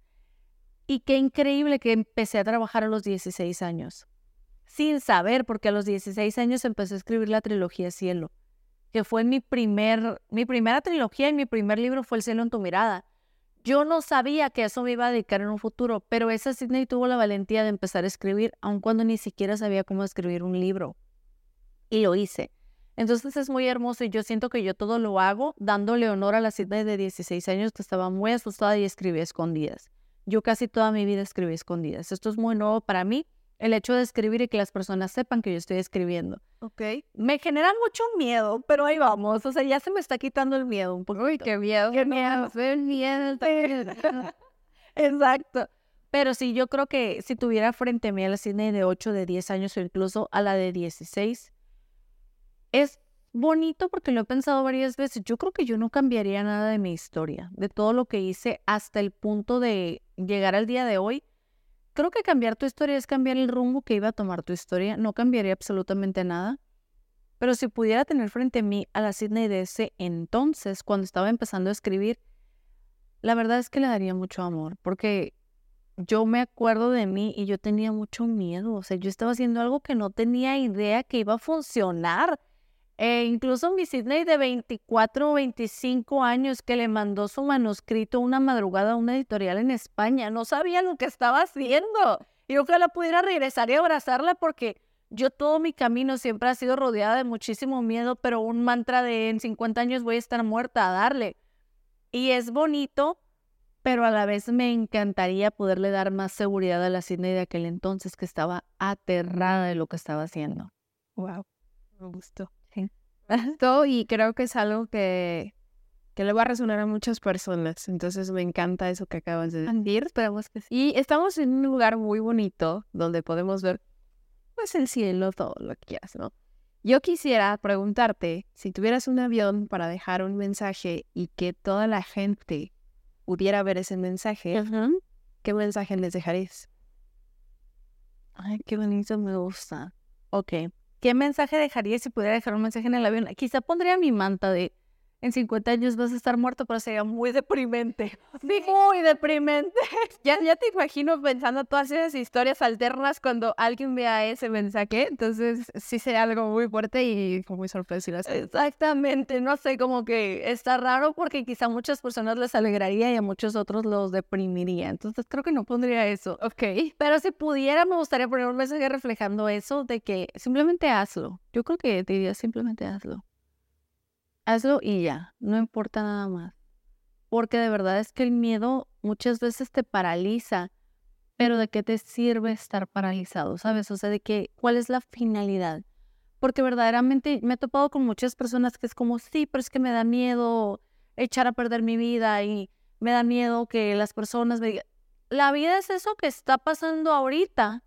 Y qué increíble que empecé a trabajar a los 16 años. Sin saber, porque a los 16 años empecé a escribir la trilogía Cielo, que fue mi primer, mi primera trilogía y mi primer libro fue El cielo en tu mirada. Yo no sabía que eso me iba a dedicar en un futuro, pero esa Sidney tuvo la valentía de empezar a escribir, aun cuando ni siquiera sabía cómo escribir un libro y lo hice. Entonces es muy hermoso y yo siento que yo todo lo hago dándole honor a la Sidney de 16 años que estaba muy asustada y escribía escondidas. Yo casi toda mi vida escribí escondidas. Esto es muy nuevo para mí, el hecho de escribir y que las personas sepan que yo estoy escribiendo. Ok. Me genera mucho miedo, pero ahí vamos. O sea, ya se me está quitando el miedo un poco. Uy, qué miedo. Qué miedo. El miedo. Exacto. Pero sí, yo creo que si tuviera frente a mí a la Sidney de 8, de 10 años o incluso a la de 16, es bonito porque lo he pensado varias veces. Yo creo que yo no cambiaría nada de mi historia, de todo lo que hice hasta el punto de llegar al día de hoy. Creo que cambiar tu historia es cambiar el rumbo que iba a tomar tu historia. No cambiaría absolutamente nada. Pero si pudiera tener frente a mí a la Sidney de ese entonces, cuando estaba empezando a escribir, la verdad es que le daría mucho amor, porque yo me acuerdo de mí y yo tenía mucho miedo. O sea, yo estaba haciendo algo que no tenía idea que iba a funcionar. E incluso mi Sidney de 24 o 25 años que le mandó su manuscrito una madrugada a una editorial en España, no sabía lo que estaba haciendo. Y ojalá pudiera regresar y abrazarla porque yo todo mi camino siempre ha sido rodeada de muchísimo miedo, pero un mantra de en 50 años voy a estar muerta a darle. Y es bonito, pero a la vez me encantaría poderle dar más seguridad a la Sidney de aquel entonces que estaba aterrada de lo que estaba haciendo. Wow, me gustó y creo que es algo que, que le va a resonar a muchas personas. Entonces me encanta eso que acabas de decir. Esperamos que sí. Y estamos en un lugar muy bonito donde podemos ver pues el cielo, todo lo que quieras, ¿no? Yo quisiera preguntarte, si tuvieras un avión para dejar un mensaje y que toda la gente pudiera ver ese mensaje, ¿qué mensaje les dejarías? Ay, qué bonito, me gusta. Ok. ¿Qué mensaje dejaría si pudiera dejar un mensaje en el avión? Quizá pondría mi manta de en 50 años vas a estar muerto, pero sería muy deprimente. Sí, muy deprimente. Ya, ya te imagino pensando todas esas historias alternas cuando alguien vea ese mensaje. Entonces, sí sería algo muy fuerte y muy sorpresivo. Exactamente. No sé, como que está raro porque quizá a muchas personas les alegraría y a muchos otros los deprimiría. Entonces, creo que no pondría eso. Ok. Pero si pudiera, me gustaría poner un mensaje reflejando eso de que simplemente hazlo. Yo creo que te diría simplemente hazlo hazlo y ya, no importa nada más. Porque de verdad es que el miedo muchas veces te paraliza, pero ¿de qué te sirve estar paralizado? ¿Sabes? O sea, de qué, ¿cuál es la finalidad? Porque verdaderamente me he topado con muchas personas que es como, sí, pero es que me da miedo echar a perder mi vida y me da miedo que las personas me digan, la vida es eso que está pasando ahorita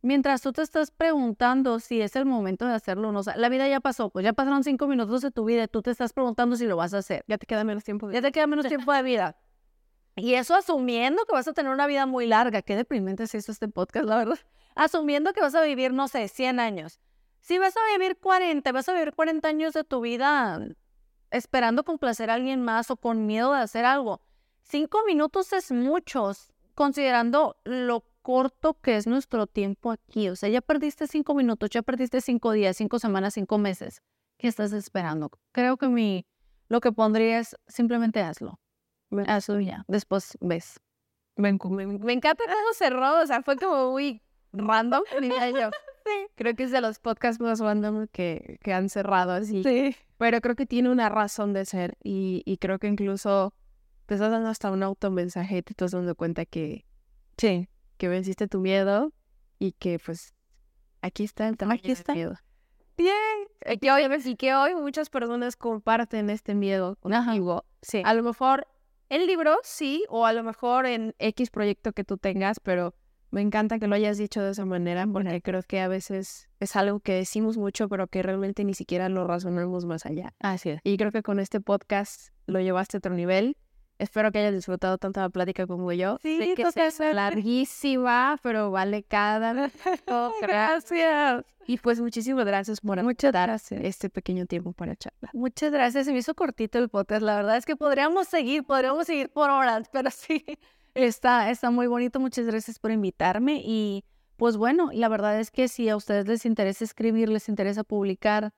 Mientras tú te estás preguntando si es el momento de hacerlo o no, o sea, la vida ya pasó, pues ya pasaron cinco minutos de tu vida y tú te estás preguntando si lo vas a hacer. Ya te queda menos tiempo. De ya te queda menos tiempo de vida. Y eso asumiendo que vas a tener una vida muy larga. Qué deprimente es eso este podcast, la verdad. Asumiendo que vas a vivir, no sé, 100 años. Si vas a vivir 40, vas a vivir 40 años de tu vida esperando complacer a alguien más o con miedo de hacer algo. Cinco minutos es muchos, considerando lo corto que es nuestro tiempo aquí. O sea, ya perdiste cinco minutos, ya perdiste cinco días, cinco semanas, cinco meses. ¿Qué estás esperando? Creo que mi, lo que pondría es simplemente hazlo. Hazlo ya. Después ves. Me, encanta cómo cerró. O sea, fue como muy random, Sí. Creo que es de los podcasts más random que, que han cerrado así. Sí. Pero creo que tiene una razón de ser. Y, y creo que incluso te estás dando hasta un automensaje y te estás dando cuenta que, sí, que venciste tu miedo y que pues aquí está el aquí está. miedo. Bien. Y que, hoy, y que hoy muchas personas comparten este miedo contigo. Sí. A lo mejor el libro sí, o a lo mejor en X proyecto que tú tengas, pero me encanta que lo hayas dicho de esa manera, porque creo que a veces es algo que decimos mucho, pero que realmente ni siquiera lo razonamos más allá. Así es. Y creo que con este podcast lo llevaste a otro nivel Espero que hayas disfrutado tanto la plática como yo. Sí, sé que es larguísima, pero vale cada Gracias. Y pues muchísimas gracias por Muchas gracias. este pequeño tiempo para charlar. Muchas gracias. Se me hizo cortito el podcast. La verdad es que podríamos seguir, podríamos seguir por horas, pero sí, está, está muy bonito. Muchas gracias por invitarme. Y pues bueno, la verdad es que si a ustedes les interesa escribir, les interesa publicar,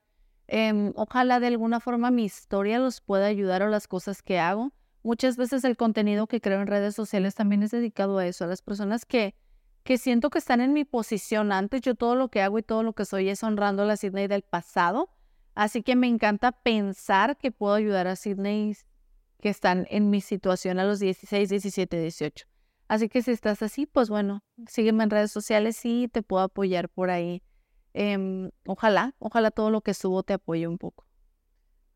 em, ojalá de alguna forma mi historia los pueda ayudar o las cosas que hago Muchas veces el contenido que creo en redes sociales también es dedicado a eso, a las personas que, que siento que están en mi posición antes. Yo todo lo que hago y todo lo que soy es honrando a la Sydney del pasado. Así que me encanta pensar que puedo ayudar a Sydney que están en mi situación a los 16, 17, 18. Así que si estás así, pues bueno, sígueme en redes sociales y te puedo apoyar por ahí. Em, ojalá, ojalá todo lo que subo te apoye un poco.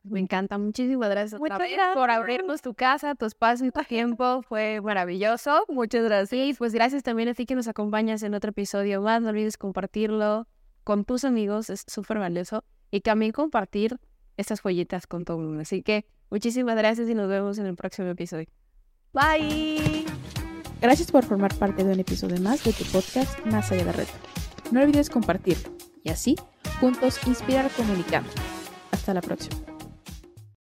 Me encanta, muchísimas gracias, Muchas otra por abrirnos tu casa, tu espacio y tu tiempo. Fue maravilloso. Muchas gracias. Y pues gracias también a ti que nos acompañas en otro episodio más. No olvides compartirlo con tus amigos, es súper valioso. Y también compartir estas folletas con todo el mundo. Así que muchísimas gracias y nos vemos en el próximo episodio. Bye. Gracias por formar parte de un episodio más de tu podcast Más allá de la red. No olvides compartirlo y así juntos inspirar comunicando. Hasta la próxima.